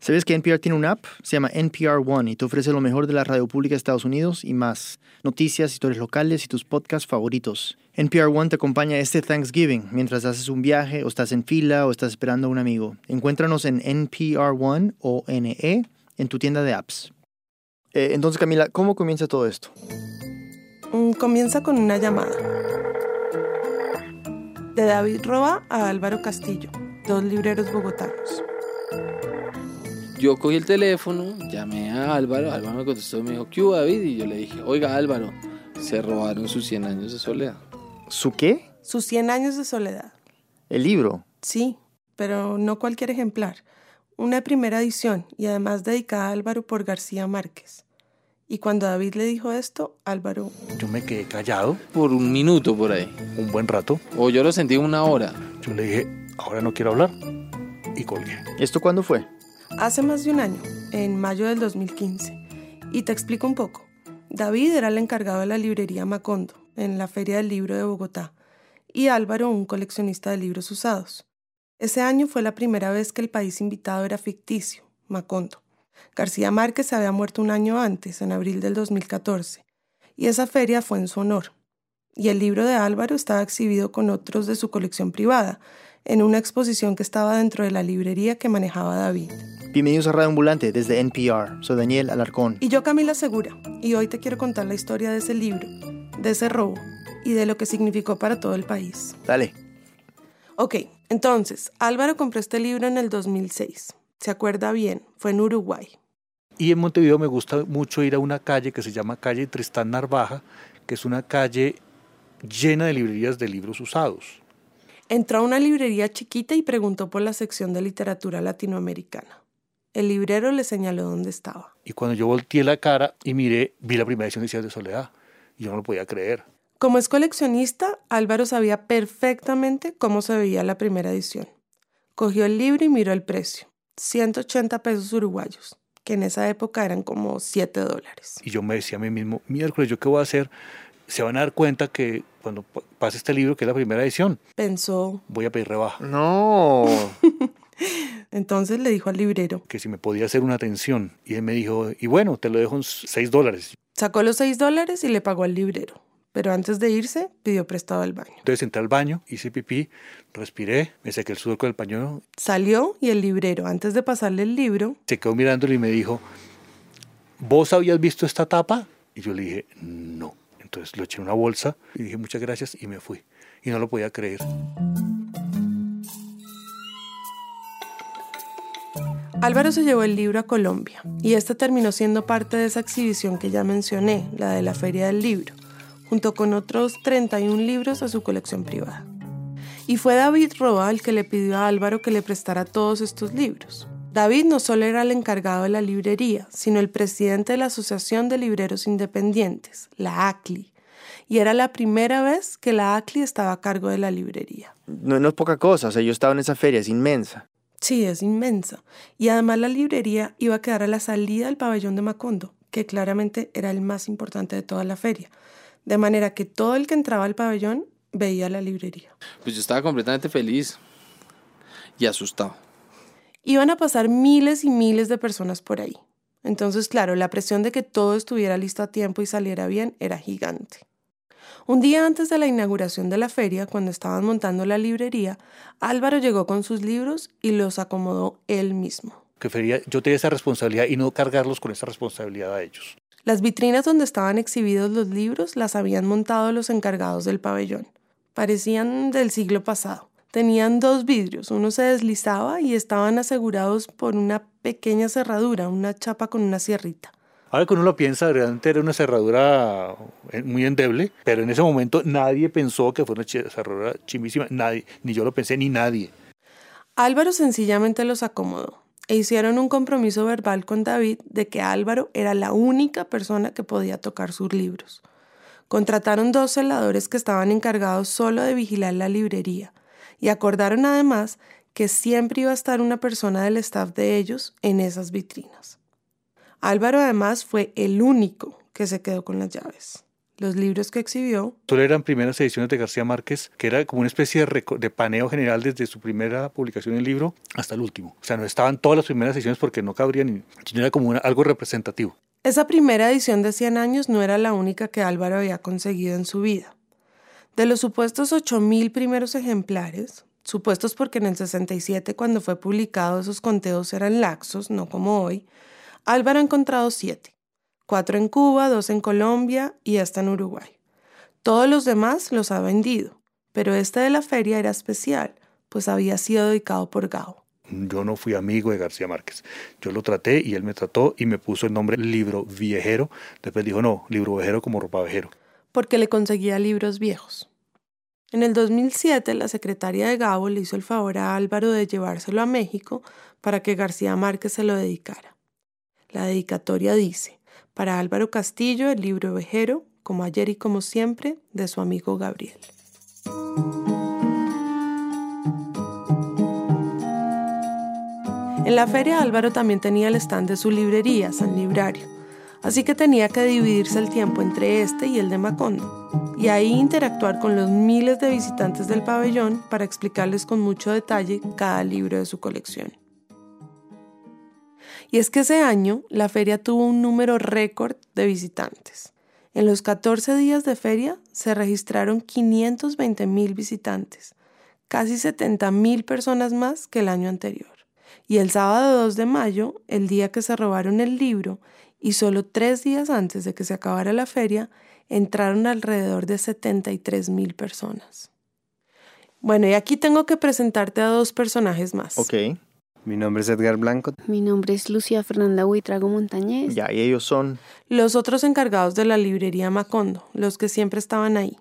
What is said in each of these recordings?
¿Sabes que NPR tiene una app? Se llama NPR One y te ofrece lo mejor de la radio pública de Estados Unidos y más. Noticias, historias locales y tus podcasts favoritos. NPR One te acompaña este Thanksgiving mientras haces un viaje o estás en fila o estás esperando a un amigo. Encuéntranos en NPR One o NE en tu tienda de apps. Eh, entonces, Camila, ¿cómo comienza todo esto? Mm, comienza con una llamada. De David Roa a Álvaro Castillo, dos libreros bogotanos. Yo cogí el teléfono, llamé a Álvaro, Álvaro me contestó y me dijo, ¿qué hubo David? Y yo le dije, oiga Álvaro, se robaron sus 100 años de soledad. ¿Su qué? Sus 100 años de soledad. ¿El libro? Sí, pero no cualquier ejemplar. Una primera edición y además dedicada a Álvaro por García Márquez. Y cuando David le dijo esto, Álvaro... Yo me quedé callado. Por un minuto por ahí. Un buen rato. O yo lo sentí una hora. Yo le dije, ahora no quiero hablar. Y colgué. ¿Esto cuándo fue? Hace más de un año, en mayo del 2015. Y te explico un poco. David era el encargado de la librería Macondo, en la Feria del Libro de Bogotá, y Álvaro un coleccionista de libros usados. Ese año fue la primera vez que el país invitado era ficticio, Macondo. García Márquez había muerto un año antes, en abril del 2014, y esa feria fue en su honor. Y el libro de Álvaro estaba exhibido con otros de su colección privada, en una exposición que estaba dentro de la librería que manejaba David. Bienvenidos a Radio Ambulante desde NPR. Soy Daniel Alarcón. Y yo Camila Segura. Y hoy te quiero contar la historia de ese libro, de ese robo y de lo que significó para todo el país. Dale. Ok, entonces, Álvaro compró este libro en el 2006. Se acuerda bien, fue en Uruguay. Y en Montevideo me gusta mucho ir a una calle que se llama calle Tristán Narvaja, que es una calle llena de librerías de libros usados. Entró a una librería chiquita y preguntó por la sección de literatura latinoamericana. El librero le señaló dónde estaba. Y cuando yo volteé la cara y miré, vi la primera edición de Ciudad de Soledad. Y yo no lo podía creer. Como es coleccionista, Álvaro sabía perfectamente cómo se veía la primera edición. Cogió el libro y miró el precio. 180 pesos uruguayos, que en esa época eran como 7 dólares. Y yo me decía a mí mismo, miércoles, ¿yo qué voy a hacer? Se van a dar cuenta que cuando pase este libro, que es la primera edición, Pensó. voy a pedir rebaja. No. Entonces le dijo al librero. Que si me podía hacer una atención. Y él me dijo, y bueno, te lo dejo en 6 dólares. Sacó los 6 dólares y le pagó al librero. Pero antes de irse, pidió prestado al baño. Entonces entré al baño, hice pipí, respiré, me saqué el sudor con el pañuelo. Salió y el librero, antes de pasarle el libro, Se quedó mirándolo y me dijo, ¿vos habías visto esta tapa? Y yo le dije, no. Entonces lo eché en una bolsa y dije, muchas gracias y me fui. Y no lo podía creer. Álvaro se llevó el libro a Colombia y este terminó siendo parte de esa exhibición que ya mencioné, la de la Feria del Libro, junto con otros 31 libros a su colección privada. Y fue David Roa que le pidió a Álvaro que le prestara todos estos libros. David no solo era el encargado de la librería, sino el presidente de la Asociación de Libreros Independientes, la ACLI, y era la primera vez que la ACLI estaba a cargo de la librería. No, no es poca cosa. O sea, yo estaba en esa feria, es inmensa. Sí, es inmensa. Y además la librería iba a quedar a la salida del pabellón de Macondo, que claramente era el más importante de toda la feria. De manera que todo el que entraba al pabellón veía la librería. Pues yo estaba completamente feliz y asustado. Iban a pasar miles y miles de personas por ahí. Entonces, claro, la presión de que todo estuviera listo a tiempo y saliera bien era gigante. Un día antes de la inauguración de la feria, cuando estaban montando la librería, Álvaro llegó con sus libros y los acomodó él mismo. Que feria, yo tenía esa responsabilidad y no cargarlos con esa responsabilidad a ellos. Las vitrinas donde estaban exhibidos los libros las habían montado los encargados del pabellón. Parecían del siglo pasado. Tenían dos vidrios, uno se deslizaba y estaban asegurados por una pequeña cerradura, una chapa con una sierrita. Ahora que uno lo piensa, realmente era una cerradura eh, muy endeble, pero en ese momento nadie pensó que fue una cerradura chimísima, nadie, ni yo lo pensé, ni nadie. Álvaro sencillamente los acomodó e hicieron un compromiso verbal con David de que Álvaro era la única persona que podía tocar sus libros. Contrataron dos celadores que estaban encargados solo de vigilar la librería y acordaron además que siempre iba a estar una persona del staff de ellos en esas vitrinas. Álvaro además fue el único que se quedó con las llaves. los libros que exhibió. Solo eran primeras ediciones de García Márquez, que era como una especie de, de, paneo general desde su primera publicación del libro hasta el último. O sea, no estaban todas las primeras ediciones porque no cabrían, sino era como algo representativo. Esa primera edición de 100 años no era la única que Álvaro había conseguido en su vida. De los supuestos 8.000 primeros ejemplares, supuestos porque en el 67 cuando fue publicado esos conteos eran laxos, no como hoy, Álvaro ha encontrado siete, cuatro en Cuba, dos en Colombia y esta en Uruguay. Todos los demás los ha vendido, pero este de la feria era especial, pues había sido dedicado por Gao. Yo no fui amigo de García Márquez. Yo lo traté y él me trató y me puso el nombre libro viejero. Después dijo, no, libro viejero como ropa viejero. Porque le conseguía libros viejos. En el 2007, la secretaria de Gabo le hizo el favor a Álvaro de llevárselo a México para que García Márquez se lo dedicara. La dedicatoria dice, para Álvaro Castillo, el libro vejero, como ayer y como siempre, de su amigo Gabriel. En la feria Álvaro también tenía el stand de su librería, San Librario, así que tenía que dividirse el tiempo entre este y el de Macondo, y ahí interactuar con los miles de visitantes del pabellón para explicarles con mucho detalle cada libro de su colección. Y es que ese año la feria tuvo un número récord de visitantes. En los 14 días de feria se registraron 520 mil visitantes, casi 70 mil personas más que el año anterior. Y el sábado 2 de mayo, el día que se robaron el libro, y solo tres días antes de que se acabara la feria, entraron alrededor de 73 mil personas. Bueno, y aquí tengo que presentarte a dos personajes más. Ok. Mi nombre es Edgar Blanco. Mi nombre es Lucía Fernanda Huitrago Montañez. Ya, y ellos son... Los otros encargados de la librería Macondo, los que siempre estaban ahí.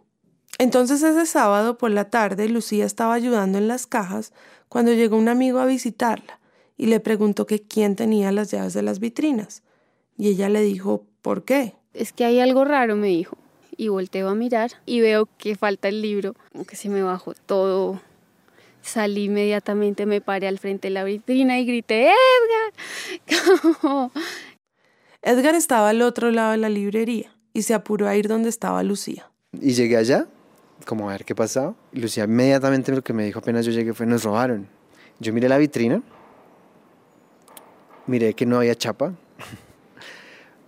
Entonces ese sábado por la tarde Lucía estaba ayudando en las cajas cuando llegó un amigo a visitarla y le preguntó que quién tenía las llaves de las vitrinas. Y ella le dijo, ¿por qué? Es que hay algo raro, me dijo. Y volteo a mirar y veo que falta el libro, aunque se me bajó todo. Salí inmediatamente, me paré al frente de la vitrina y grité, Edgar. Edgar estaba al otro lado de la librería y se apuró a ir donde estaba Lucía. Y llegué allá, como a ver qué pasaba. Y Lucía inmediatamente lo que me dijo apenas yo llegué fue, nos robaron. Yo miré la vitrina miré que no había chapa.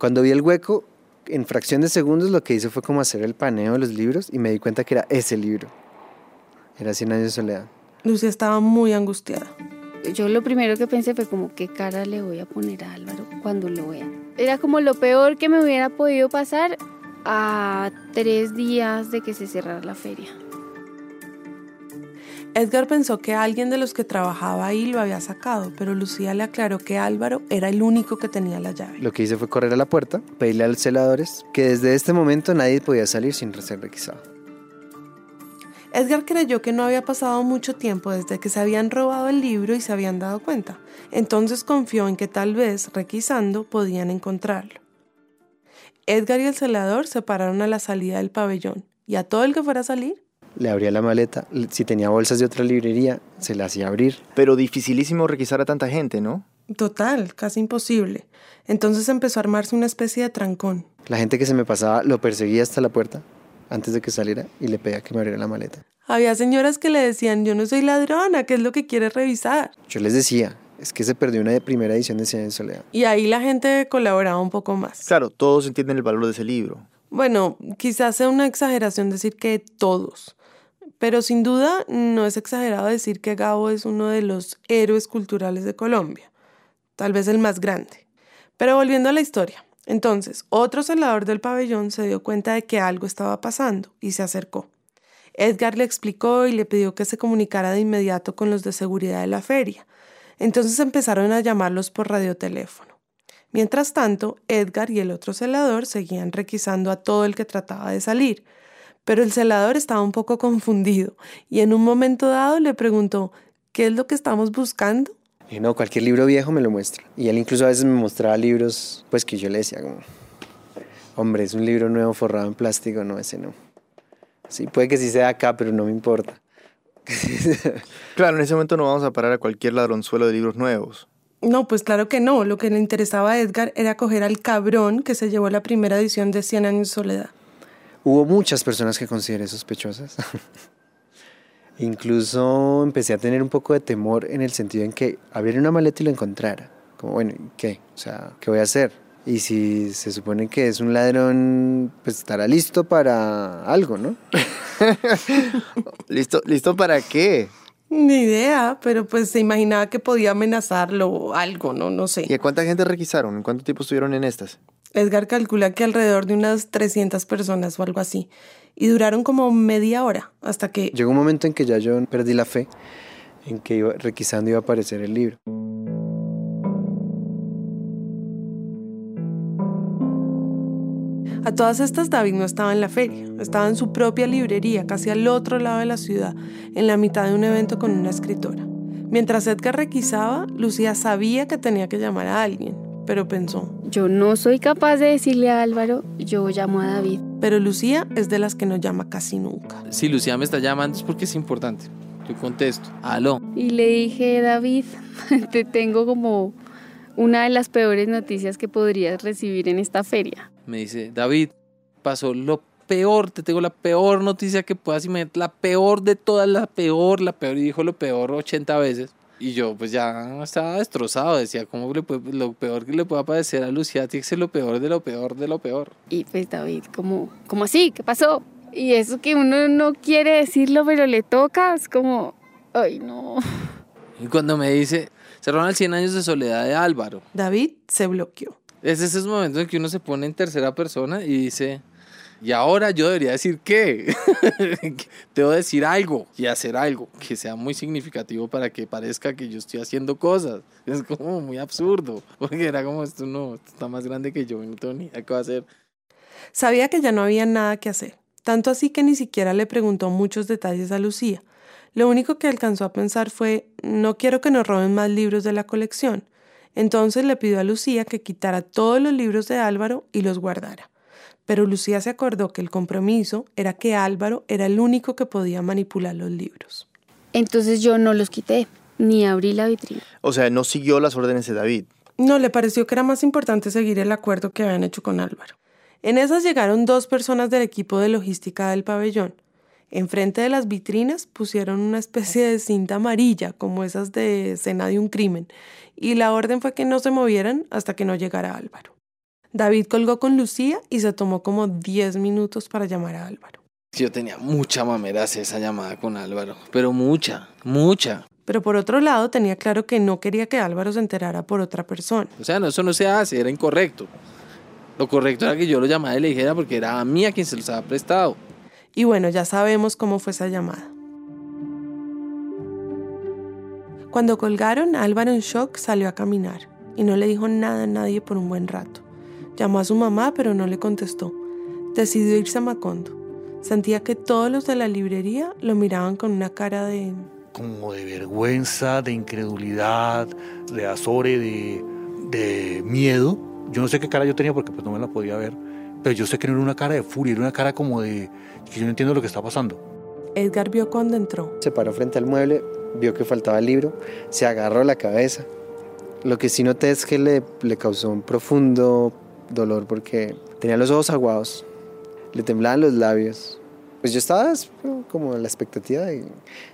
Cuando vi el hueco, en fracción de segundos lo que hice fue como hacer el paneo de los libros y me di cuenta que era ese libro. Era Cien años de soledad. Lucía estaba muy angustiada. Yo lo primero que pensé fue como qué cara le voy a poner a Álvaro cuando lo vea. Era como lo peor que me hubiera podido pasar a tres días de que se cerrara la feria. Edgar pensó que alguien de los que trabajaba ahí lo había sacado, pero Lucía le aclaró que Álvaro era el único que tenía la llave. Lo que hice fue correr a la puerta, pedirle a los celadores que desde este momento nadie podía salir sin ser requisado. Edgar creyó que no había pasado mucho tiempo desde que se habían robado el libro y se habían dado cuenta, entonces confió en que tal vez, requisando, podían encontrarlo. Edgar y el celador se pararon a la salida del pabellón, y a todo el que fuera a salir le abría la maleta, si tenía bolsas de otra librería, se las hacía abrir. Pero dificilísimo requisar a tanta gente, ¿no? Total, casi imposible. Entonces empezó a armarse una especie de trancón. La gente que se me pasaba lo perseguía hasta la puerta antes de que saliera y le pedía que me abriera la maleta. Había señoras que le decían, yo no soy ladrona, ¿qué es lo que quieres revisar? Yo les decía, es que se perdió una primera edición de Cien en Soledad. Y ahí la gente colaboraba un poco más. Claro, todos entienden el valor de ese libro. Bueno, quizás sea una exageración decir que todos. Pero sin duda no es exagerado decir que Gabo es uno de los héroes culturales de Colombia, tal vez el más grande. Pero volviendo a la historia, entonces otro celador del pabellón se dio cuenta de que algo estaba pasando y se acercó. Edgar le explicó y le pidió que se comunicara de inmediato con los de seguridad de la feria. Entonces empezaron a llamarlos por radioteléfono. Mientras tanto, Edgar y el otro celador seguían requisando a todo el que trataba de salir, pero el celador estaba un poco confundido y en un momento dado le preguntó, ¿qué es lo que estamos buscando? Y no, cualquier libro viejo me lo muestra. Y él incluso a veces me mostraba libros, pues que yo le decía como, hombre, es un libro nuevo forrado en plástico, no, ese no. Sí, puede que sí sea acá, pero no me importa. claro, en ese momento no vamos a parar a cualquier ladronzuelo de libros nuevos. No, pues claro que no. Lo que le interesaba a Edgar era coger al cabrón que se llevó la primera edición de Cien años de soledad. Hubo muchas personas que consideré sospechosas. Incluso empecé a tener un poco de temor en el sentido en que abriera una maleta y lo encontrara. Como, bueno, ¿qué? O sea, ¿qué voy a hacer? Y si se supone que es un ladrón, pues estará listo para algo, ¿no? ¿Listo, ¿Listo para qué? Ni idea, pero pues se imaginaba que podía amenazarlo o algo, ¿no? No sé. ¿Y a cuánta gente requisaron? ¿En cuánto tiempo estuvieron en estas? Edgar calcula que alrededor de unas 300 personas o algo así. Y duraron como media hora hasta que... Llegó un momento en que ya yo perdí la fe en que iba, requisando iba a aparecer el libro. A todas estas David no estaba en la feria, estaba en su propia librería, casi al otro lado de la ciudad, en la mitad de un evento con una escritora. Mientras Edgar requisaba, Lucía sabía que tenía que llamar a alguien, pero pensó. Yo no soy capaz de decirle a Álvaro, yo llamo a David. Pero Lucía es de las que no llama casi nunca. Si Lucía me está llamando es porque es importante. Yo contesto, aló. Y le dije, David, te tengo como una de las peores noticias que podrías recibir en esta feria. Me dice, David, pasó lo peor, te tengo la peor noticia que puedas imaginar, la peor de todas, la peor, la peor, y dijo lo peor 80 veces. Y yo pues ya estaba destrozado, decía, ¿cómo le puede, lo peor que le pueda padecer a Lucía tiene que ser lo peor de lo peor de lo peor? Y pues David, como, como así? ¿Qué pasó? Y eso que uno no quiere decirlo, pero le toca, es como, ay no. Y cuando me dice, cerraron el 100 años de soledad de Álvaro. David se bloqueó. Es esos momentos en que uno se pone en tercera persona y dice, y ahora yo debería decir qué. Debo decir algo y hacer algo que sea muy significativo para que parezca que yo estoy haciendo cosas. Es como muy absurdo, porque era como esto no, está más grande que yo y no tengo ni idea qué va a hacer. Sabía que ya no había nada que hacer, tanto así que ni siquiera le preguntó muchos detalles a Lucía. Lo único que alcanzó a pensar fue, no quiero que nos roben más libros de la colección. Entonces le pidió a Lucía que quitara todos los libros de Álvaro y los guardara. Pero Lucía se acordó que el compromiso era que Álvaro era el único que podía manipular los libros. Entonces yo no los quité, ni abrí la vitrina. O sea, no siguió las órdenes de David. No, le pareció que era más importante seguir el acuerdo que habían hecho con Álvaro. En esas llegaron dos personas del equipo de logística del pabellón. Enfrente de las vitrinas pusieron una especie de cinta amarilla, como esas de escena de un crimen, y la orden fue que no se movieran hasta que no llegara Álvaro. David colgó con Lucía y se tomó como 10 minutos para llamar a Álvaro. Yo tenía mucha mamera hacer esa llamada con Álvaro, pero mucha, mucha. Pero por otro lado tenía claro que no quería que Álvaro se enterara por otra persona. O sea, no, eso no se hace, era incorrecto. Lo correcto era que yo lo llamara y le dijera porque era a mí a quien se los había prestado. Y bueno, ya sabemos cómo fue esa llamada. Cuando colgaron, Álvaro en shock salió a caminar y no le dijo nada a nadie por un buen rato. Llamó a su mamá, pero no le contestó. Decidió irse a Macondo. Sentía que todos los de la librería lo miraban con una cara de... Como de vergüenza, de incredulidad, de azore, de, de miedo. Yo no sé qué cara yo tenía porque pues no me la podía ver, pero yo sé que no era una cara de furia, era una cara como de que yo no entiendo lo que está pasando. Edgar vio cuando entró. Se paró frente al mueble, vio que faltaba el libro, se agarró la cabeza. Lo que sí noté es que le, le causó un profundo dolor porque tenía los ojos aguados, le temblaban los labios. Pues yo estaba como en la expectativa de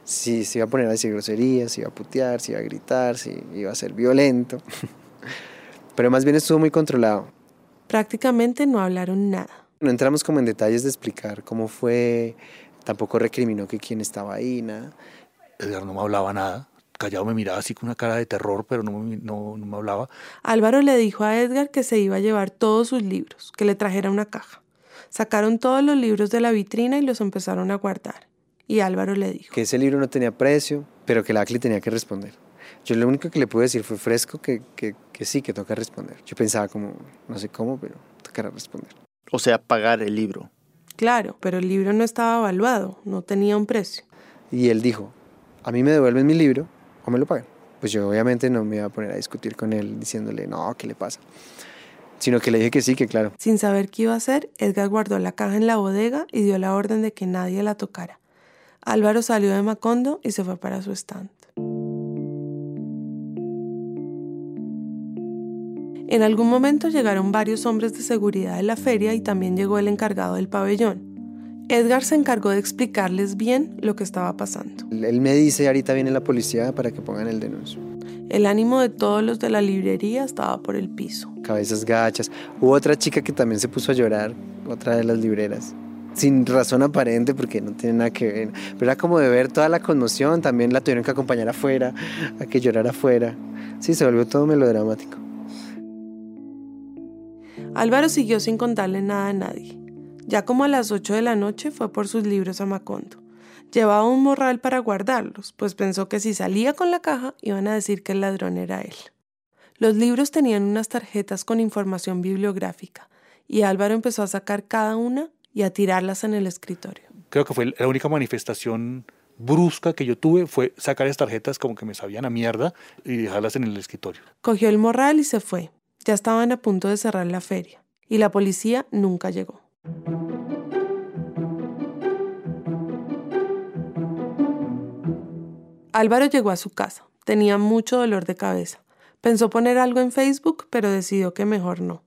si se iba a poner a decir groserías, si iba a putear, si iba a gritar, si iba a ser violento. Pero más bien estuvo muy controlado. Prácticamente no hablaron nada. No entramos como en detalles de explicar cómo fue, tampoco recriminó que quién estaba ahí, nada. Edgar no me hablaba nada, callado me miraba así con una cara de terror, pero no, no, no me hablaba. Álvaro le dijo a Edgar que se iba a llevar todos sus libros, que le trajera una caja. Sacaron todos los libros de la vitrina y los empezaron a guardar. Y Álvaro le dijo, Que ese libro no tenía precio, pero que la ACLI tenía que responder. Yo lo único que le pude decir fue fresco que, que, que sí, que toca responder. Yo pensaba como, no sé cómo, pero tocará responder. O sea, pagar el libro. claro, pero el libro no estaba evaluado, no tenía un precio. Y él dijo, a mí me devuelven mi libro o me lo pagan. Pues yo obviamente no me iba a poner a discutir con él diciéndole, no, ¿qué le pasa? Sino que le dije que sí, que claro. Sin saber qué iba a hacer, Edgar guardó la caja en la bodega y dio la orden de que nadie la tocara. Álvaro salió de Macondo y se fue para su stand. En algún momento llegaron varios hombres de seguridad de la feria y también llegó el encargado del pabellón. Edgar se encargó de explicarles bien lo que estaba pasando. Él me dice, ahorita viene la policía para que pongan el denuncio. El ánimo de todos los de la librería estaba por el piso. Cabezas gachas. Hubo otra chica que también se puso a llorar, otra de las libreras. Sin razón aparente, porque no tiene nada que ver. Pero era como de ver toda la conmoción. También la tuvieron que acompañar afuera, a que llorara afuera. Sí, se volvió todo melodramático. Álvaro siguió sin contarle nada a nadie. Ya como a las 8 de la noche fue por sus libros a Macondo. Llevaba un morral para guardarlos, pues pensó que si salía con la caja iban a decir que el ladrón era él. Los libros tenían unas tarjetas con información bibliográfica, y Álvaro empezó a sacar cada una y a tirarlas en el escritorio. Creo que fue la única manifestación brusca que yo tuve fue sacar esas tarjetas como que me sabían a mierda y dejarlas en el escritorio. Cogió el morral y se fue. Ya estaban a punto de cerrar la feria, y la policía nunca llegó. Álvaro llegó a su casa. Tenía mucho dolor de cabeza. Pensó poner algo en Facebook, pero decidió que mejor no.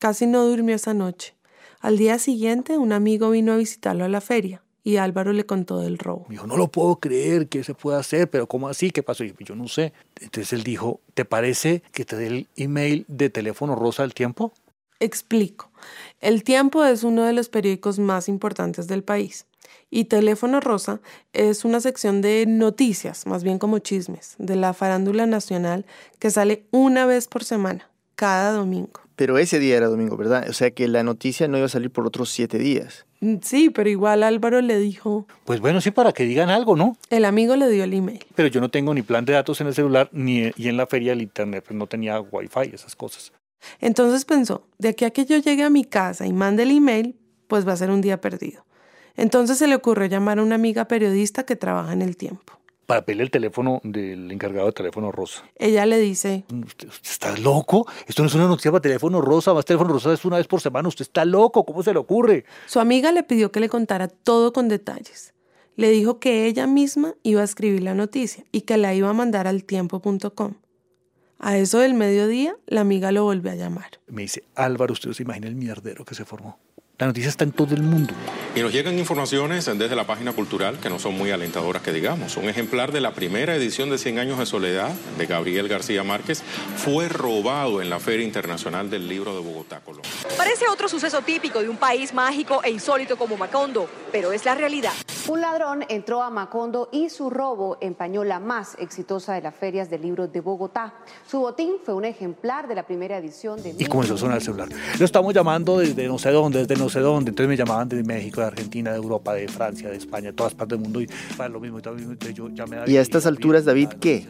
Casi no durmió esa noche. Al día siguiente, un amigo vino a visitarlo a la feria y Álvaro le contó del robo. Me dijo, no lo puedo creer que se pueda hacer, pero ¿cómo así? ¿Qué pasó? Y yo no sé. Entonces él dijo, ¿te parece que te dé el email de teléfono rosa del tiempo? Explico. El Tiempo es uno de los periódicos más importantes del país. Y Teléfono Rosa es una sección de noticias, más bien como chismes, de la farándula nacional que sale una vez por semana, cada domingo. Pero ese día era domingo, ¿verdad? O sea que la noticia no iba a salir por otros siete días. Mm, Sí, pero igual Álvaro le dijo, Pues bueno, sí, para que digan algo, ¿no? el amigo le dio el email. Pero yo no tengo ni plan de datos en el celular, ni y en la feria el internet, pues no tenía wifi, esas cosas. Entonces pensó, de aquí a que yo llegue a mi casa y mande el email, pues va a ser un día perdido. Entonces se le ocurrió llamar a una amiga periodista que trabaja en el tiempo. Para pedirle el teléfono del encargado de teléfono rosa. Ella le dice, ¿Usted, usted está loco? Esto no es una noticia para teléfono rosa, más teléfono rosa es una vez por semana. Usted está loco, ¿cómo se le ocurre? su amiga le pidió que le contara todo con detalles. Le dijo que ella misma iba a escribir la noticia y que la iba a mandar al tiempo.com. A eso del mediodía, la amiga lo volvió a llamar. Me dice, Álvaro, usted se imagina el mierdero que se formó. La noticia está en todo el mundo. Y nos llegan informaciones desde la página cultural que no son muy alentadoras que digamos. Un ejemplar de la primera edición de 100 años de soledad de Gabriel García Márquez fue robado en la Feria Internacional del Libro de Bogotá, Colombia. Parece otro suceso típico de un país mágico e insólito como Macondo, pero es la realidad. Un ladrón entró a Macondo y su robo empañó la más exitosa de las ferias del libro de Bogotá. Su botín fue un ejemplar de la primera edición de... Y comenzó a sonar el celular. Lo estamos llamando desde no sé dónde, desde no sé dónde. Entonces me llamaban de México, de Argentina, de Europa, de Francia, de España, de todas partes del mundo. Y para lo mismo, y todo lo mismo. Entonces yo llamé a Y a estas alturas, David, ¿qué?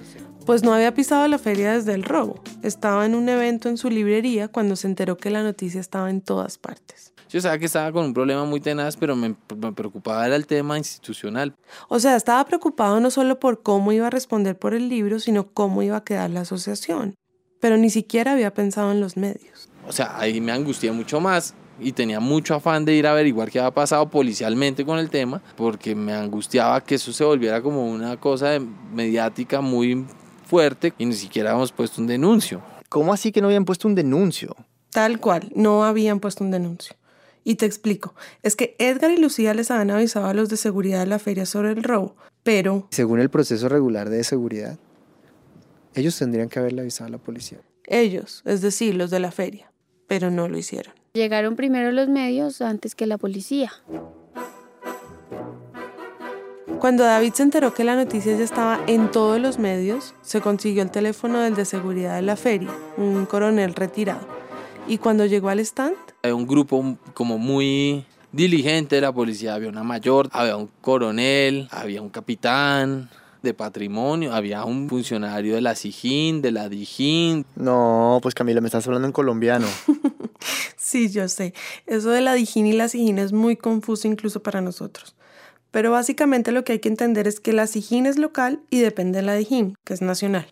Pues no había pisado la feria desde el robo. Estaba en un evento en su librería cuando se enteró que la noticia estaba en todas partes. Yo sabía que estaba con un problema muy tenaz, pero me, me preocupaba era el tema institucional. O sea, estaba preocupado no solo por cómo iba a responder por el libro, sino cómo iba a quedar la asociación. Pero ni siquiera había pensado en los medios. O sea, ahí me angustié mucho más y tenía mucho afán de ir a averiguar qué había pasado policialmente con el tema, porque me angustiaba que eso se volviera como una cosa mediática muy fuerte y ni siquiera habíamos puesto un denuncio. ¿Cómo así que no habían puesto un denuncio? Tal cual, no habían puesto un denuncio. Y te explico, es que Edgar y Lucía les habían avisado a los de seguridad de la feria sobre el robo, pero Según el proceso regular de seguridad, ellos tendrían que haberle avisado a la policía. ellos, es decir, los de la feria, pero no lo hicieron. Llegaron primero los medios antes que la policía. Cuando David se enteró que la noticia ya estaba en todos los medios, se consiguió el teléfono del de seguridad de la feria, un coronel retirado. Y cuando llegó al stand, Había un grupo como muy diligente de la policía, había una mayor, había un coronel, había un capitán de patrimonio, había un funcionario de la SIGIN, de la DIJÍN, No, pues Camila, me estás hablando en colombiano. sí, yo sé, eso de la Dijín y la Sijín es muy confuso incluso para nosotros. Pero básicamente lo que hay que entender es que la Sijín es local y depende de la Dijín, que es nacional.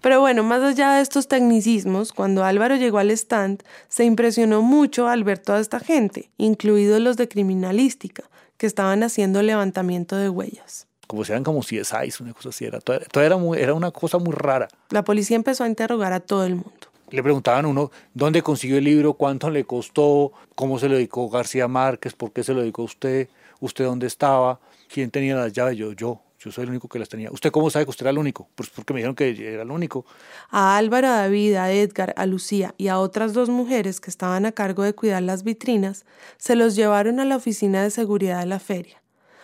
Pero bueno, más allá de estos tecnicismos, cuando Álvaro llegó al stand, se impresionó mucho al ver toda esta gente, incluidos los de criminalística, que estaban haciendo levantamiento de huellas. Como si eran como CSI, una cosa así. Era, todo, todo era, muy, era una cosa muy rara. La policía empezó a interrogar a todo el mundo. Le preguntaban uno dónde consiguió el libro, cuánto le costó, cómo se lo dedicó García Márquez, por qué se lo dedicó a usted, usted dónde estaba, quién tenía las llaves, yo, yo, yo soy el único que las tenía. ¿Usted cómo sabe que usted era el único? Pues porque me dijeron que era el único. A Álvaro, a David, a Edgar, a Lucía y a otras dos mujeres que estaban a cargo de cuidar las vitrinas, se los llevaron a la oficina de seguridad de la feria.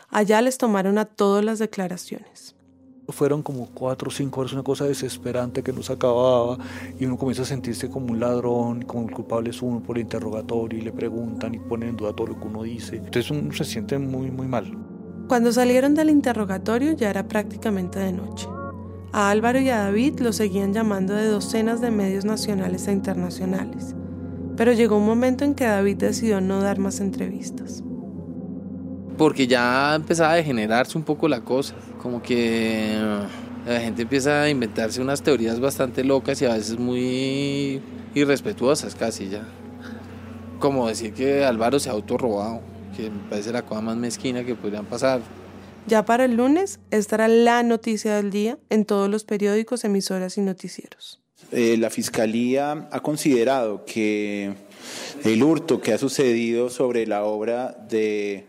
Allá les tomaron a todas las declaraciones. Fueron como cuatro o cinco horas, una cosa desesperante que no se acababa y uno comienza a sentirse como un ladrón, como el culpable es uno por el interrogatorio y le preguntan y ponen en duda todo lo que uno dice. Entonces uno se siente muy, muy mal. Cuando salieron del interrogatorio ya era prácticamente de noche. A Álvaro y a David lo seguían llamando de docenas de medios nacionales e internacionales. Pero llegó un momento en que David decidió no dar más entrevistas porque ya empezaba a degenerarse un poco la cosa, como que la gente empieza a inventarse unas teorías bastante locas y a veces muy irrespetuosas casi ya. Como decir que Álvaro se ha autorrobado, que me parece la cosa más mezquina que podrían pasar. Ya para el lunes estará la noticia del día en todos los periódicos, emisoras y noticieros. Eh, la Fiscalía ha considerado que el hurto que ha sucedido sobre la obra de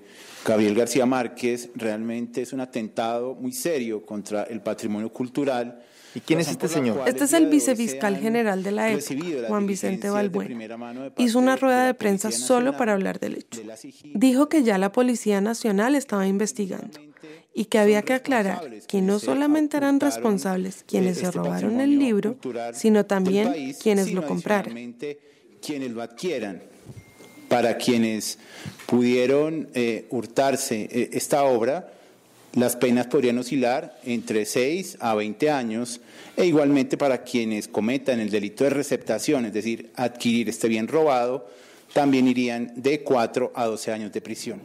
Gabriel García Márquez realmente es un atentado muy serio contra el patrimonio cultural. ¿Y quién es este señor? Este es el vicefiscal general de la época, Juan Vicente Balbuena. Hizo una rueda de prensa solo para hablar del hecho. Dijo que ya la Policía Nacional estaba investigando y que había que aclarar que no solamente eran responsables quienes se robaron el libro, sino también quienes lo compraron. Quienes lo adquieran para quienes pudieron eh, hurtarse eh, esta obra, las penas podrían oscilar entre 6 a 20 años e igualmente para quienes cometan el delito de receptación, es decir, adquirir este bien robado, también irían de 4 a 12 años de prisión.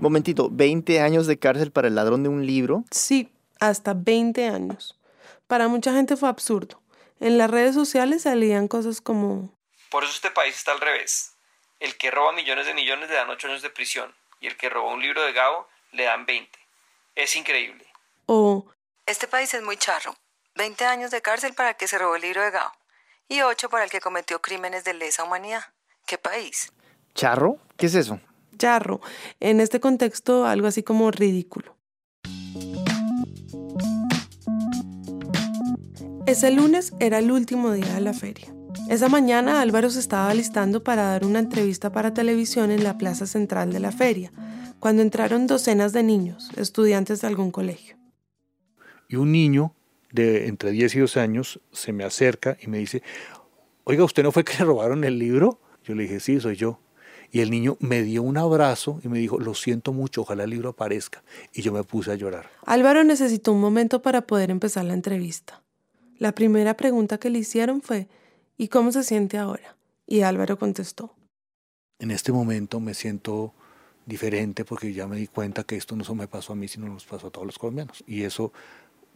Momentito, ¿20 años de cárcel para el ladrón de un libro? Sí, hasta 20 años. Para mucha gente fue absurdo. En las redes sociales salían cosas como por eso este país está al revés. El que roba millones de millones le dan 8 años de prisión y el que roba un libro de Gabo le dan 20. Es increíble. O Este país es muy charro. 20 años de cárcel para el que se robó el libro de Gabo y 8 para el que cometió crímenes de lesa humanidad. ¿Qué país? ¿Charro? ¿Qué es eso? Charro. En este contexto, algo así como ridículo. Ese lunes era el último día de la feria. Esa mañana Álvaro se estaba alistando para dar una entrevista para televisión en la plaza central de la feria, cuando entraron docenas de niños, estudiantes de algún colegio. Y un niño de entre 10 y 12 años se me acerca y me dice, oiga, ¿usted no fue que le robaron el libro? Yo le dije, sí, soy yo. Y el niño me dio un abrazo y me dijo, lo siento mucho, ojalá el libro aparezca. Y yo me puse a llorar. Álvaro necesitó un momento para poder empezar la entrevista. La primera pregunta que le hicieron fue, ¿Y cómo se siente ahora? Y Álvaro contestó. En este momento me siento diferente porque ya me di cuenta que esto no solo me pasó a mí, sino nos pasó a todos los colombianos. Y eso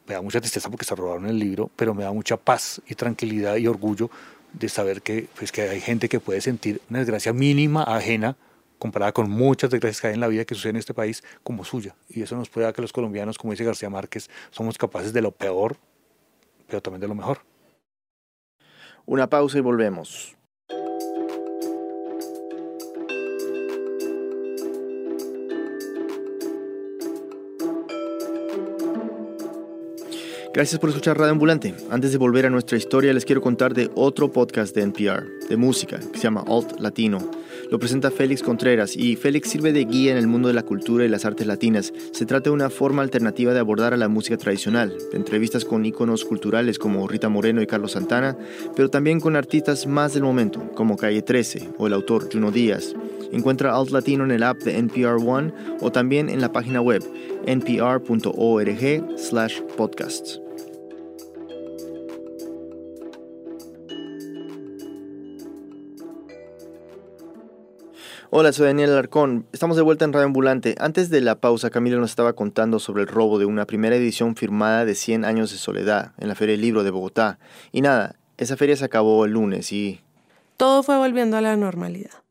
me da mucha tristeza porque se robaron el libro, pero me da mucha paz y tranquilidad y orgullo de saber que, pues, que hay gente que puede sentir una desgracia mínima, ajena, comparada con muchas desgracias que hay en la vida que suceden en este país, como suya. Y eso nos puede dar que los colombianos, como dice García Márquez, somos capaces de lo peor, pero también de lo mejor. Una pausa y volvemos. Gracias por escuchar Radio Ambulante. Antes de volver a nuestra historia, les quiero contar de otro podcast de NPR, de música, que se llama Alt Latino. Lo presenta Félix Contreras y Félix sirve de guía en el mundo de la cultura y las artes latinas. Se trata de una forma alternativa de abordar a la música tradicional, entrevistas con íconos culturales como Rita Moreno y Carlos Santana, pero también con artistas más del momento, como Calle 13 o el autor Juno Díaz. Encuentra Alt Latino en el app de NPR One o también en la página web npr.org/podcasts. Hola, soy Daniel Alarcón. Estamos de vuelta en Radio Ambulante. Antes de la pausa, Camilo nos estaba contando sobre el robo de una primera edición firmada de 100 años de soledad en la Feria del Libro de Bogotá. Y nada, esa feria se acabó el lunes y... Todo fue volviendo a la normalidad.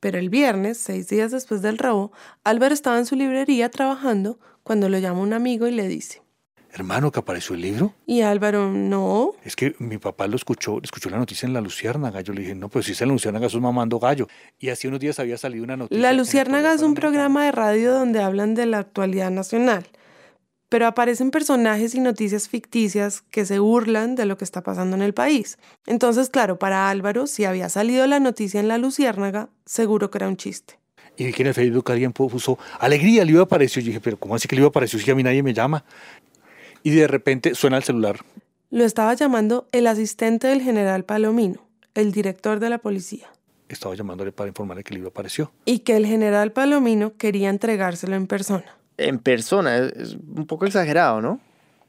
Pero el viernes, seis días después del robo, Álvaro estaba en su librería trabajando cuando lo llama un amigo y le dice... Hermano, que apareció el libro. Y Álvaro, no. Es que mi papá lo escuchó, escuchó la noticia en La Luciérnaga. Yo le dije, no, pues si es en La Luciérnaga, eso es mamando gallo. Y hace unos días había salido una noticia. La Luciérnaga es un programa de radio donde hablan de la actualidad nacional. Pero aparecen personajes y noticias ficticias que se burlan de lo que está pasando en el país. Entonces, claro, para Álvaro, si había salido la noticia en La Luciérnaga, seguro que era un chiste. Y vi que en el Facebook alguien puso, alegría, el libro apareció. Yo dije, pero ¿cómo así que el libro apareció si a mí nadie me llama? Y de repente suena el celular. Lo estaba llamando el asistente del general Palomino, el director de la policía. Estaba llamándole para informarle que el libro apareció. Y que el general Palomino quería entregárselo en persona. En persona, es un poco exagerado, ¿no?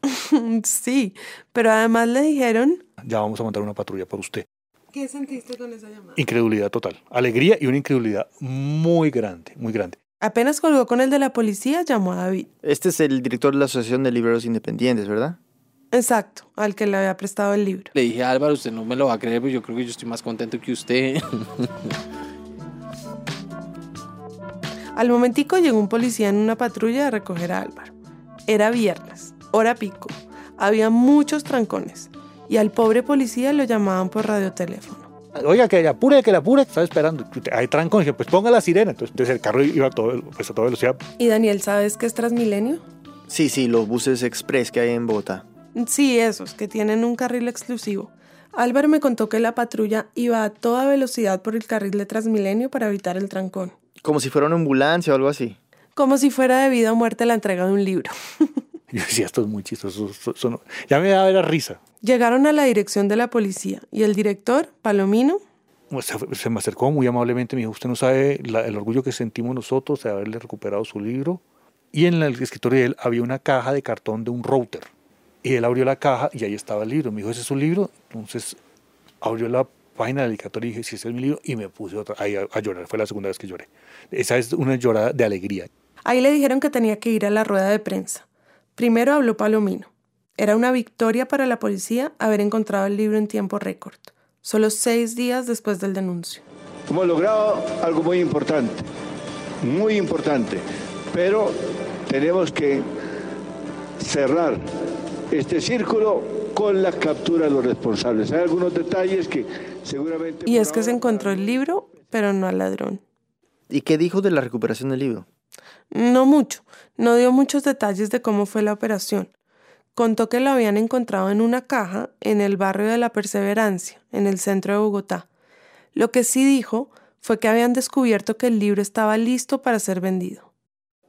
sí, pero además le dijeron... Ya vamos a mandar una patrulla por usted. ¿Qué sentiste con esa llamada? Incredulidad total. Alegría y una incredulidad muy grande, muy grande. Apenas colgó con el de la policía, llamó a David. Este es el director de la Asociación de Libreros Independientes, ¿verdad? Exacto, al que le había prestado el libro. Le dije, Álvaro, usted no me lo va a creer, pero yo creo que yo estoy más contento que usted. al momentico llegó un policía en una patrulla a recoger a Álvaro. Era viernes, hora pico. Había muchos trancones y al pobre policía lo llamaban por radioteléfono oiga, que la apure, que la apure, estaba esperando. Hay trancón, dije, pues ponga la sirena. Entonces, el carro iba a, todo, pues, a toda velocidad. ¿Y Daniel, sabes qué es Transmilenio? Sí, sí, los buses express que hay en Bogotá. Sí, esos, que tienen un carril exclusivo. Álvaro me contó que la patrulla iba a toda velocidad por el carril de Transmilenio para evitar el trancón. Como si fuera una ambulancia o algo así. Como si fuera de vida o muerte la entrega de un libro. Yo decía, esto es muy chistoso. Ya me daba la risa. Llegaron a la dirección de la policía y el director, Palomino, se, me acercó muy amablemente y me dijo, usted no sabe el orgullo que sentimos nosotros de haberle recuperado su libro. Y en el escritorio de él había una caja de cartón de un router. Y él abrió la caja y ahí estaba el libro. Me dijo, ¿ese es su libro? Entonces abrió la página del dedicatoria y dije, sí, ese es mi libro. Y me puse otra, ahí a, a llorar. Fue la segunda vez que lloré. Esa es una llorada de alegría. Ahí le dijeron que tenía que ir a la rueda de prensa. Primero habló Palomino. Era una victoria para la policía haber encontrado el libro en tiempo récord, solo seis días después del denuncio. Hemos logrado algo muy importante, muy importante, pero tenemos que cerrar este círculo con la captura de los responsables. Hay algunos detalles que seguramente... Y es que se encontró el libro, pero no al ladrón. ¿Y qué dijo de la recuperación del libro? No mucho, no dio muchos detalles de cómo fue la operación, contó que lo habían encontrado en una caja en el barrio de la Perseverancia, en el centro de Bogotá. Lo que sí dijo fue que habían descubierto que el libro estaba listo para ser vendido.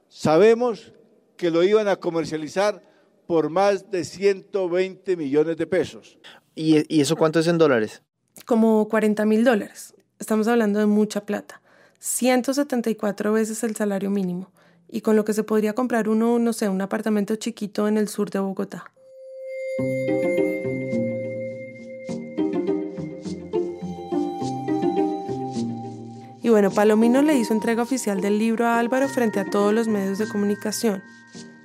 Sabemos que lo iban a comercializar por más de 120 millones de pesos. ¿Y, eso cuánto es en dólares? Como 40 mil dólares. Estamos hablando de mucha plata. 174 veces el salario mínimo y con lo que se podría comprar uno, no sé, un apartamento chiquito en el sur de Bogotá. Y bueno, Palomino le hizo entrega oficial del libro a Álvaro frente a todos los medios de comunicación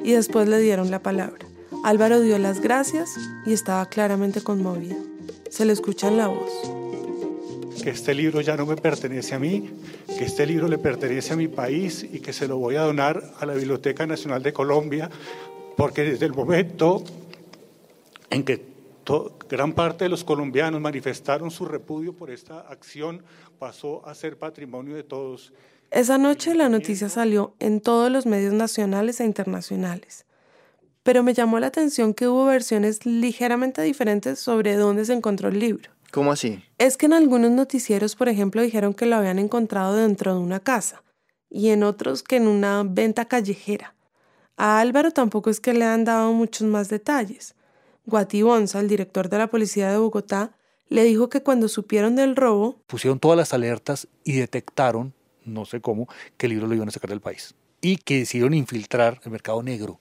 y después le dieron la palabra. Álvaro dio las gracias y estaba claramente conmovido. Se le escucha en la voz. Que este libro ya no me pertenece a mí, que este libro le pertenece a mi país y que se lo voy a donar a la Biblioteca Nacional de Colombia, porque desde el momento en que gran parte de los colombianos manifestaron su repudio por esta acción, pasó a ser patrimonio de todos. Esa noche la noticia salió en todos los medios nacionales e internacionales, pero me llamó la atención que hubo versiones ligeramente diferentes sobre dónde se encontró el libro. ¿Cómo así? Es que en algunos noticieros, por ejemplo, dijeron que lo habían encontrado dentro de una casa y en otros que en una venta callejera. A Álvaro tampoco es que le han dado muchos más detalles. Guatibonza, el director de la policía de Bogotá, le dijo que cuando supieron del robo... Pusieron todas las alertas y detectaron, no sé cómo, que el libro lo iban a sacar del país. Y que decidieron infiltrar el mercado negro,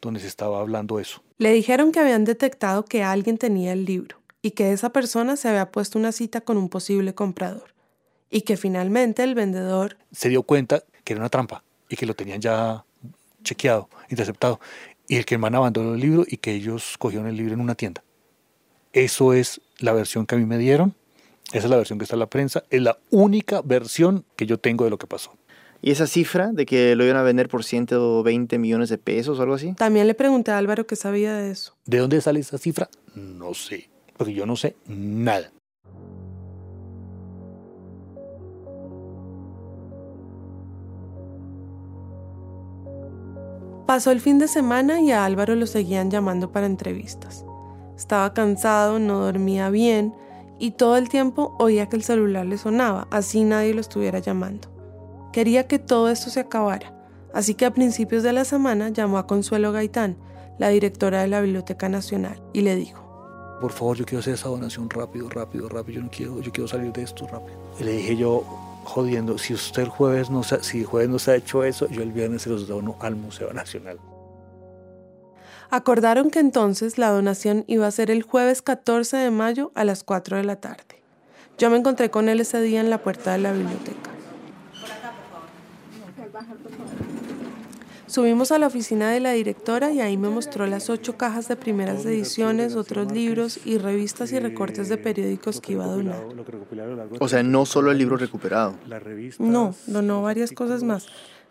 donde se estaba hablando eso. Le dijeron que habían detectado que alguien tenía el libro y que esa persona se había puesto una cita con un posible comprador y que finalmente el vendedor se dio cuenta que era una trampa y que lo tenían ya chequeado, interceptado y el que el man abandonó el libro y que ellos cogieron el libro en una tienda. Eso es la versión que a mí me dieron, esa es la versión que está en la prensa, es la única versión que yo tengo de lo que pasó. ¿Y esa cifra de que lo iban a vender por 120 millones de pesos o algo así? También le pregunté a Álvaro qué sabía de eso. ¿De dónde sale esa cifra? No sé, porque yo no sé nada. Pasó el fin de semana y a Álvaro lo seguían llamando para entrevistas. Estaba cansado, no dormía bien y todo el tiempo oía que el celular le sonaba, así nadie lo estuviera llamando. Quería que todo esto se acabara, así que a principios de la semana llamó a Consuelo Gaitán, la directora de la Biblioteca Nacional, y le dijo, Por favor, yo quiero hacer esa donación rápido, rápido, rápido, yo no quiero, yo quiero salir de esto rápido. Y le dije yo, jodiendo, si usted el jueves no se, si el jueves no se ha hecho eso, yo el viernes se los dono al Museo Nacional. Acordaron que entonces la donación iba a ser el jueves 14 de mayo a las 4 de la tarde. Yo me encontré con él ese día en la puerta de la biblioteca. Subimos a la oficina de la directora y ahí me mostró las ocho cajas de primeras ediciones, otros libros y revistas y recortes de periódicos que iba a donar. O sea, no solo el libro recuperado. No, donó varias cosas más.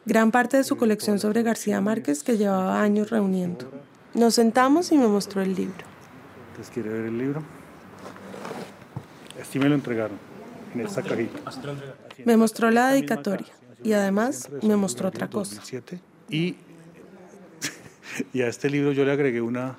Gran parte de su colección sobre García Márquez que llevaba años reuniendo. Nos sentamos y me mostró el libro. ¿Entonces quiere ver el libro? Así me lo entregaron, en esta cajita. Me mostró la dedicatoria y además me mostró otra cosa. Y, y a este libro yo le agregué una,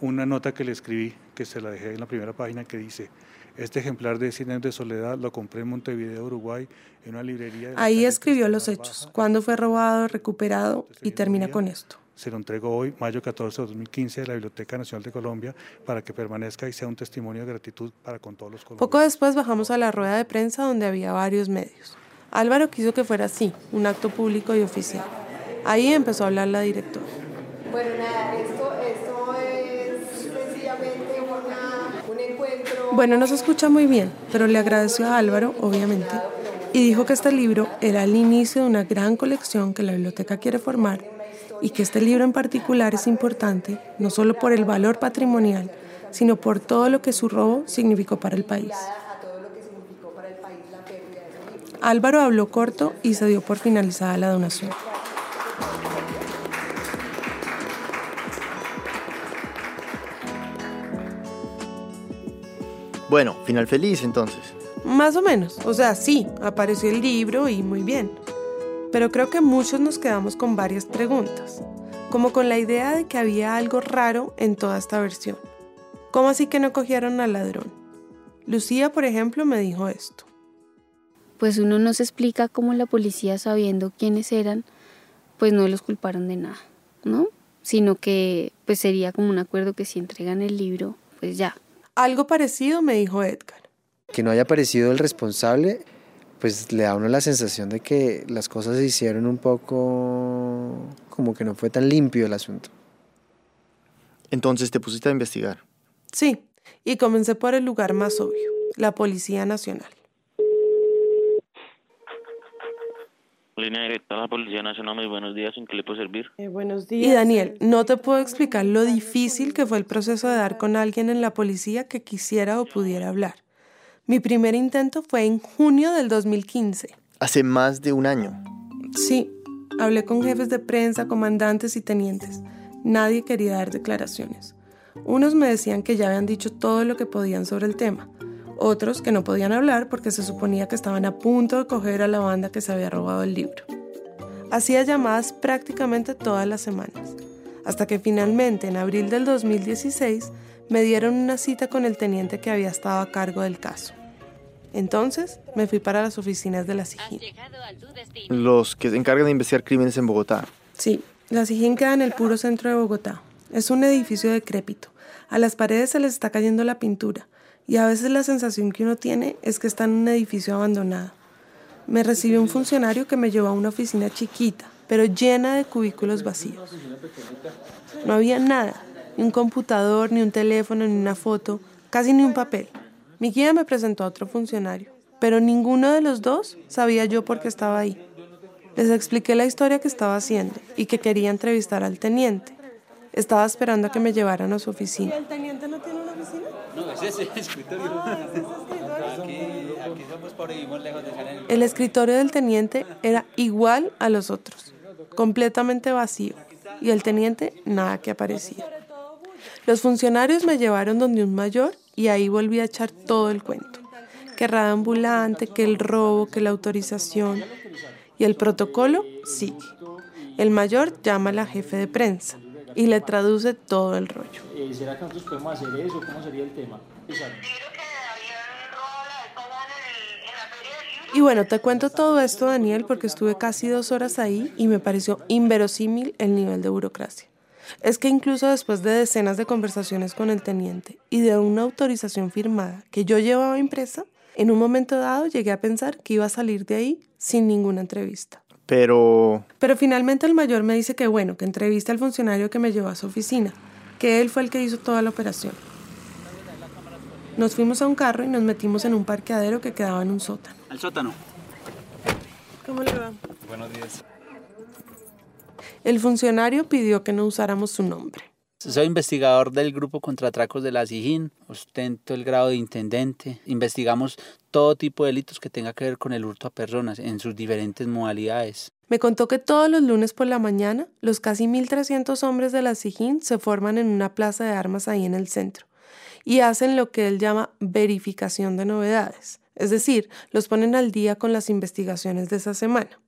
una nota que le escribí, que se la dejé en la primera página, que dice, este ejemplar de Cien años de soledad lo compré en Montevideo, Uruguay, en una librería. Ahí escribió los hechos, cuándo fue robado, recuperado y termina con esto. Se lo entrego hoy, mayo 14 de 2015, a la Biblioteca Nacional de Colombia para que permanezca y sea un testimonio de gratitud para con todos los colombianos. Poco después bajamos a la rueda de prensa donde había varios medios. Álvaro quiso que fuera así, un acto público y oficial. Ahí empezó a hablar la directora. Bueno, nada, esto, esto es sencillamente una, un encuentro. Bueno, no se escucha muy bien, pero le agradeció a Álvaro, obviamente, y dijo que este libro era el inicio de una gran colección que la biblioteca quiere formar y que este libro en particular es importante no solo por el valor patrimonial, sino por todo lo que su robo significó para el país. Álvaro habló corto y se dio por finalizada la donación. Bueno, final feliz entonces. Más o menos, o sea, sí, apareció el libro y muy bien. Pero creo que muchos nos quedamos con varias preguntas, como con la idea de que había algo raro en toda esta versión. ¿Cómo así que no cogieron al ladrón? Lucía, por ejemplo, me dijo esto. Pues uno no se explica cómo la policía, sabiendo quiénes eran, pues no los culparon de nada, ¿no? Sino que pues sería como un acuerdo que si entregan el libro, pues ya, algo parecido me dijo Edgar. Que no haya aparecido el responsable, pues le da a uno la sensación de que las cosas se hicieron un poco como que no fue tan limpio el asunto. Entonces te pusiste a investigar. Sí, y comencé por el lugar más obvio, la Policía Nacional. Línea directa a la Policía Nacional, muy buenos días, ¿en qué le puedo servir? Eh, buenos días. Y Daniel, no te puedo explicar lo difícil que fue el proceso de dar con alguien en la policía que quisiera o pudiera hablar. Mi primer intento fue en junio del 2015. Hace más de un año. Sí, hablé con jefes de prensa, comandantes y tenientes. Nadie quería dar declaraciones. Unos me decían que ya habían dicho todo lo que podían sobre el tema otros que no podían hablar porque se suponía que estaban a punto de coger a la banda que se había robado el libro. Hacía llamadas prácticamente todas las semanas, hasta que finalmente en abril del 2016 me dieron una cita con el teniente que había estado a cargo del caso. Entonces me fui para las oficinas de la SIGIN. Los que se encargan de investigar crímenes en Bogotá. Sí, la SIGIN queda en el puro centro de Bogotá. Es un edificio decrépito. A las paredes se les está cayendo la pintura y a veces la sensación que uno tiene es que está en un edificio abandonado. Me recibió un funcionario que me llevó a una oficina chiquita, pero llena de cubículos vacíos. No había nada, ni un computador, ni un teléfono, ni una foto, casi ni un papel. Mi guía me presentó a otro funcionario, pero ninguno de los dos sabía yo por qué estaba ahí. Les expliqué la historia que estaba haciendo y que quería entrevistar al teniente. Estaba esperando a que me llevaran a su oficina. No, ese es el escritorio. Aquí, aquí somos por vivimos lejos de San El escritorio del teniente era igual a los otros, completamente vacío, y el teniente nada que aparecía. Los funcionarios me llevaron donde un mayor y ahí volví a echar todo el cuento. Que rada ambulante, que el robo, que la autorización. Y el protocolo sigue. El mayor llama a la jefe de prensa y le traduce todo el rollo. Eh, ¿Será que nosotros podemos hacer eso? ¿Cómo sería el tema? Y bueno, te cuento todo esto, Daniel, porque estuve casi dos horas ahí y me pareció inverosímil el nivel de burocracia. Es que incluso después de decenas de conversaciones con el teniente y de una autorización firmada que yo llevaba impresa, en un momento dado llegué a pensar que iba a salir de ahí sin ninguna entrevista. Pero... Pero finalmente el mayor me dice que bueno, que entrevista al funcionario que me llevó a su oficina, que él fue el que hizo toda la operación. Nos fuimos a un carro y nos metimos en un parqueadero que quedaba en un sótano. Al sótano. ¿Cómo le va? Buenos días. El funcionario pidió que no usáramos su nombre. Soy investigador del grupo contra atracos de la SIGIN, ostento el grado de intendente. Investigamos todo tipo de delitos que tenga que ver con el hurto a personas en sus diferentes modalidades. Me contó que todos los lunes por la mañana los casi 1.300 hombres de la SIGIN se forman en una plaza de armas ahí en el centro y hacen lo que él llama verificación de novedades, es decir, los ponen al día con las investigaciones de esa semana.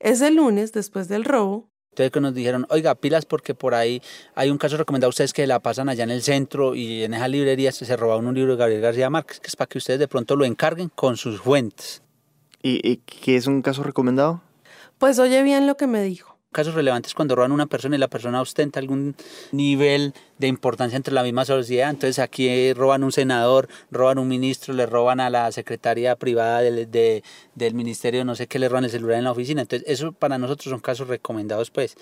Ese lunes, después del robo, entonces que nos dijeron, oiga, pilas porque por ahí hay un caso recomendado a ustedes que la pasan allá en el centro y en esa librería se robaron un libro de Gabriel García Márquez, que es para que ustedes de pronto lo encarguen con sus fuentes. ¿Y, y qué es un caso recomendado? Pues oye bien lo que me dijo casos relevantes cuando roban a una persona y la persona ostenta algún nivel de importancia entre la misma sociedad. Entonces aquí roban un senador, roban un ministro, le roban a la secretaria privada del, del ministerio, no sé qué, le roban el celular en la oficina. Entonces eso para nosotros son casos recomendados, pues.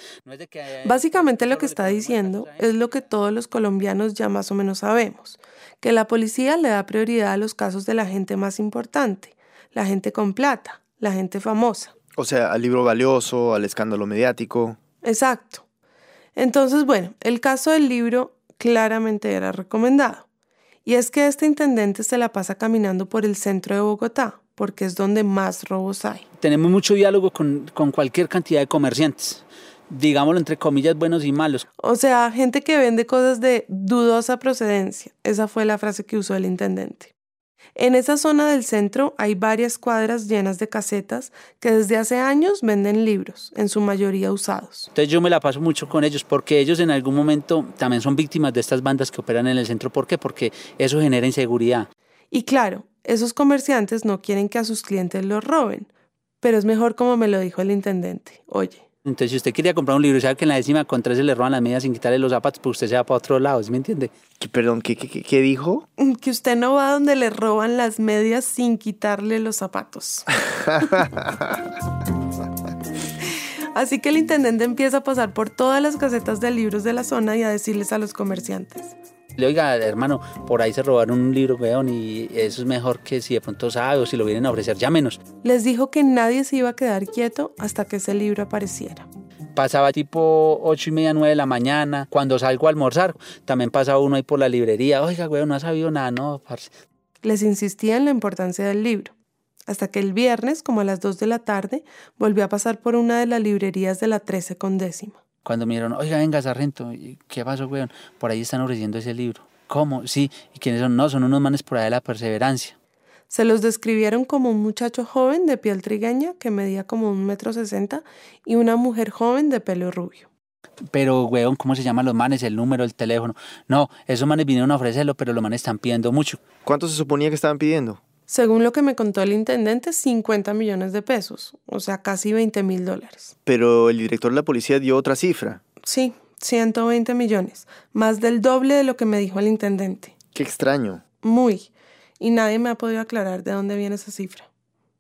Básicamente lo que está diciendo es lo que todos los colombianos ya más o menos sabemos, que la policía le da prioridad a los casos de la gente más importante, la gente con plata, la gente famosa. O sea, al libro valioso, al escándalo mediático. Exacto. Entonces, bueno, el caso del libro claramente era recomendado. Y es que este intendente se la pasa caminando por el centro de Bogotá, porque es donde más robos hay. Tenemos mucho diálogo con, con cualquier cantidad de comerciantes, digámoslo entre comillas, buenos y malos. O sea, gente que vende cosas de dudosa procedencia. Esa fue la frase que usó el intendente. En esa zona del centro hay varias cuadras llenas de casetas que desde hace años venden libros, en su mayoría usados. Entonces yo me la paso mucho con ellos porque ellos en algún momento también son víctimas de estas bandas que operan en el centro. ¿Por qué? Porque eso genera inseguridad. Y claro, esos comerciantes no quieren que a sus clientes los roben, pero es mejor como me lo dijo el intendente. Oye, entonces, si usted quería comprar un libro y sabe que en la décima con tres se le roban las medias sin quitarle los zapatos, pues usted se va para otro lado, ¿sí me entiende? Perdón, ¿qué, qué, qué dijo? Que usted no va donde le roban las medias sin quitarle los zapatos. Así que el intendente empieza a pasar por todas las casetas de libros de la zona y a decirles a los comerciantes. Le oiga, hermano, por ahí se robaron un libro, weón, y eso es mejor que si de pronto sabe o si lo vienen a ofrecer, ya menos. Les dijo que nadie se iba a quedar quieto hasta que ese libro apareciera. Pasaba tipo ocho y media, nueve de la mañana, cuando salgo a almorzar, también pasaba uno ahí por la librería, oiga, weón, no ha sabido nada, no, parce. Les insistía en la importancia del libro, hasta que el viernes, como a las dos de la tarde, volvió a pasar por una de las librerías de la 13 con décima. Cuando me dijeron, oiga, venga, sargento, ¿qué pasó, weón? Por ahí están ofreciendo ese libro. ¿Cómo? Sí. ¿Y quiénes son? No, son unos manes por ahí de la perseverancia. Se los describieron como un muchacho joven de piel trigueña que medía como un metro sesenta y una mujer joven de pelo rubio. Pero, weón, ¿cómo se llaman los manes? El número, el teléfono. No, esos manes vinieron a ofrecerlo, pero los manes están pidiendo mucho. ¿Cuánto se suponía que estaban pidiendo? Según lo que me contó el intendente, 50 millones de pesos, o sea, casi 20 mil dólares. Pero el director de la policía dio otra cifra. Sí, 120 millones, más del doble de lo que me dijo el intendente. Qué extraño. Muy. Y nadie me ha podido aclarar de dónde viene esa cifra.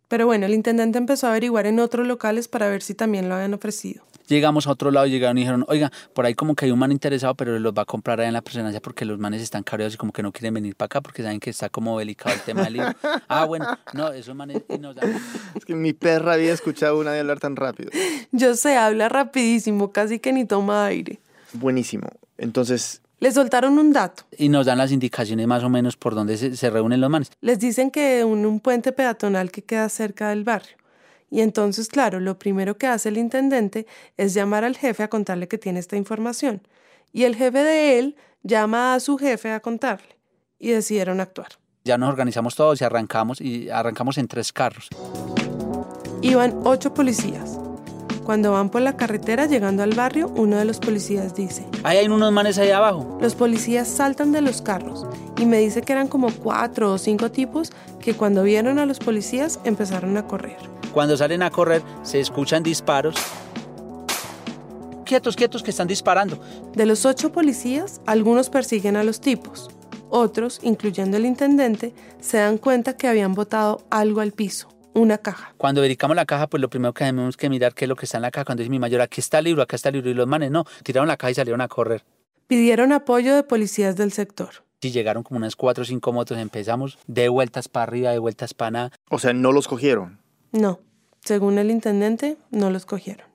Pero bueno, el intendente empezó a averiguar en otros locales para ver si también lo habían ofrecido. Llegamos a otro lado, llegaron y dijeron, oiga, por ahí como que hay un man interesado, pero los va a comprar ahí en la presidencia porque los manes están cabreados y como que no quieren venir para acá porque saben que está como delicado el tema del libro. ah, bueno, no, esos manes nos dan... Es que mi perra había escuchado una de hablar tan rápido. Yo sé, habla rapidísimo, casi que ni toma aire. Buenísimo. Entonces, Le soltaron un dato. Y nos dan las indicaciones más o menos por dónde se, se reúnen los manes. Les dicen que en un puente peatonal que queda cerca del barrio. Y entonces, claro, lo primero que hace el intendente es llamar al jefe a contarle que tiene esta información. Y el jefe de él llama a su jefe a contarle. Y decidieron actuar. Ya nos organizamos todos y arrancamos, y arrancamos en tres carros. Iban ocho policías. Cuando van por la carretera llegando al barrio, uno de los policías dice, Ahí hay unos manes ahí abajo. Los policías saltan de los carros y me dice que eran como cuatro o cinco tipos que cuando vieron a los policías empezaron a correr. Cuando salen a correr se escuchan disparos. Quietos, quietos que están disparando. De los ocho policías, algunos persiguen a los tipos. Otros, incluyendo el intendente, se dan cuenta que habían botado algo al piso, una caja. Cuando verificamos la caja, pues lo primero que tenemos que mirar qué es lo que está en la caja. Cuando dice mi mayor, aquí está el libro, acá está el libro. Y los manes no, tiraron la caja y salieron a correr. Pidieron apoyo de policías del sector. Y llegaron como unas cuatro o cinco motos, empezamos de vueltas para arriba, de vueltas para nada. O sea, no los cogieron. No, según el intendente, no los cogieron.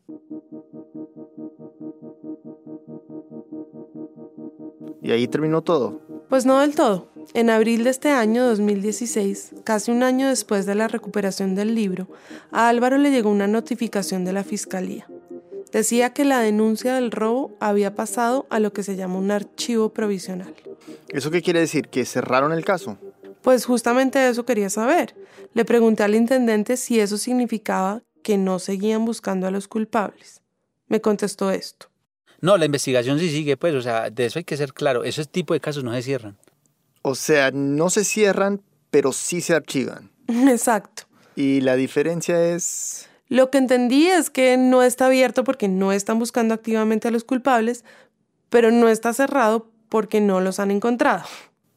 Y ahí terminó todo. Pues no del todo. En abril de este año 2016, casi un año después de la recuperación del libro, a Álvaro le llegó una notificación de la fiscalía. Decía que la denuncia del robo había pasado a lo que se llama un archivo provisional. ¿Eso qué quiere decir? ¿Que cerraron el caso? Pues justamente eso quería saber. Le pregunté al intendente si eso significaba que no seguían buscando a los culpables. Me contestó esto. No, la investigación sí sigue, pues, o sea, de eso hay que ser claro. Ese tipo de casos no se cierran. O sea, no se cierran, pero sí se archivan. Exacto. Y la diferencia es... Lo que entendí es que no está abierto porque no están buscando activamente a los culpables, pero no está cerrado porque no los han encontrado.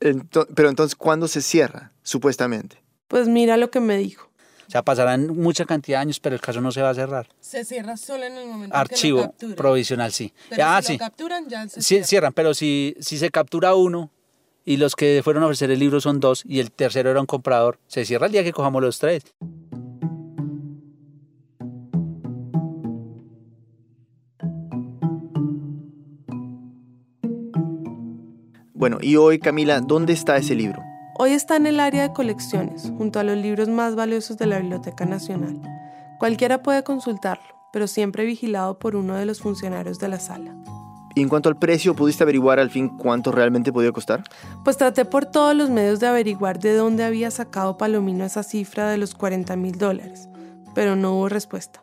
Ento- pero entonces, ¿cuándo se cierra, supuestamente? Pues mira lo que me dijo. O sea, pasarán mucha cantidad de años, pero el caso no se va a cerrar. Se cierra solo en el momento Archivo provisional, sí. Pero ah, si sí. lo capturan, ya se Sí, cierran, pero si, si se captura uno y los que fueron a ofrecer el libro son dos y el tercero era un comprador, se cierra el día que cojamos los tres. Bueno, y hoy, Camila, ¿dónde está ese libro? Hoy está en el área de colecciones, junto a los libros más valiosos de la Biblioteca Nacional. Cualquiera puede consultarlo, pero siempre vigilado por uno de los funcionarios de la sala. Y en cuanto al precio, ¿pudiste averiguar al fin cuánto realmente podía costar? Pues traté por todos los medios de averiguar de dónde había sacado Palomino esa cifra de los 40 mil dólares, pero no hubo respuesta.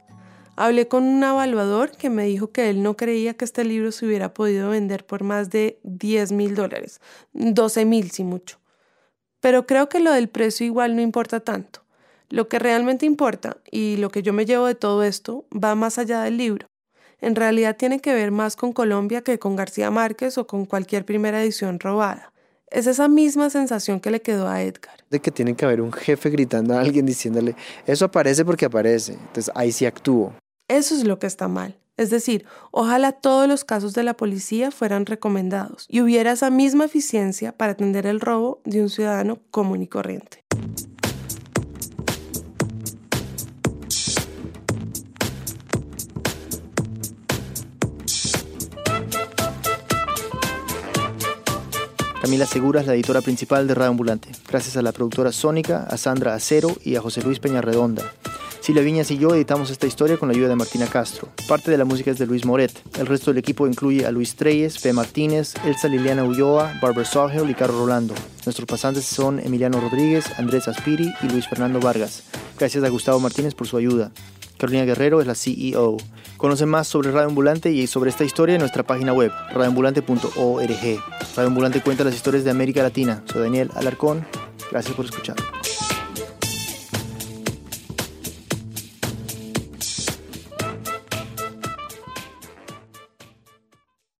Hablé con un evaluador que me dijo que él no creía que este libro se hubiera podido vender por más de 10 mil dólares, 12 mil si mucho. Pero creo que lo del precio igual no importa tanto. Lo que realmente importa y lo que yo me llevo de todo esto va más allá del libro. En realidad tiene que ver más con Colombia que con García Márquez o con cualquier primera edición robada. Es esa misma sensación que le quedó a Edgar. De que tiene que haber un jefe gritando a alguien diciéndole, eso aparece porque aparece. Entonces ahí sí actúo. Eso es lo que está mal. Es decir, ojalá todos los casos de la policía fueran recomendados y hubiera esa misma eficiencia para atender el robo de un ciudadano común y corriente. Camila Segura es la editora principal de Radio Ambulante. Gracias a la productora Sónica, a Sandra Acero y a José Luis Peñarredonda. Silvia Viñas y yo editamos esta historia con la ayuda de Martina Castro. Parte de la música es de Luis Moret. El resto del equipo incluye a Luis Treyes, Fe Martínez, Elsa Liliana Ulloa, Barbara Sawhill y Carlos Rolando. Nuestros pasantes son Emiliano Rodríguez, Andrés Aspiri y Luis Fernando Vargas. Gracias a Gustavo Martínez por su ayuda. Carolina Guerrero es la CEO. Conoce más sobre Radio Ambulante y sobre esta historia en nuestra página web, radioambulante.org. Radio Ambulante cuenta las historias de América Latina. Soy Daniel Alarcón. Gracias por escuchar.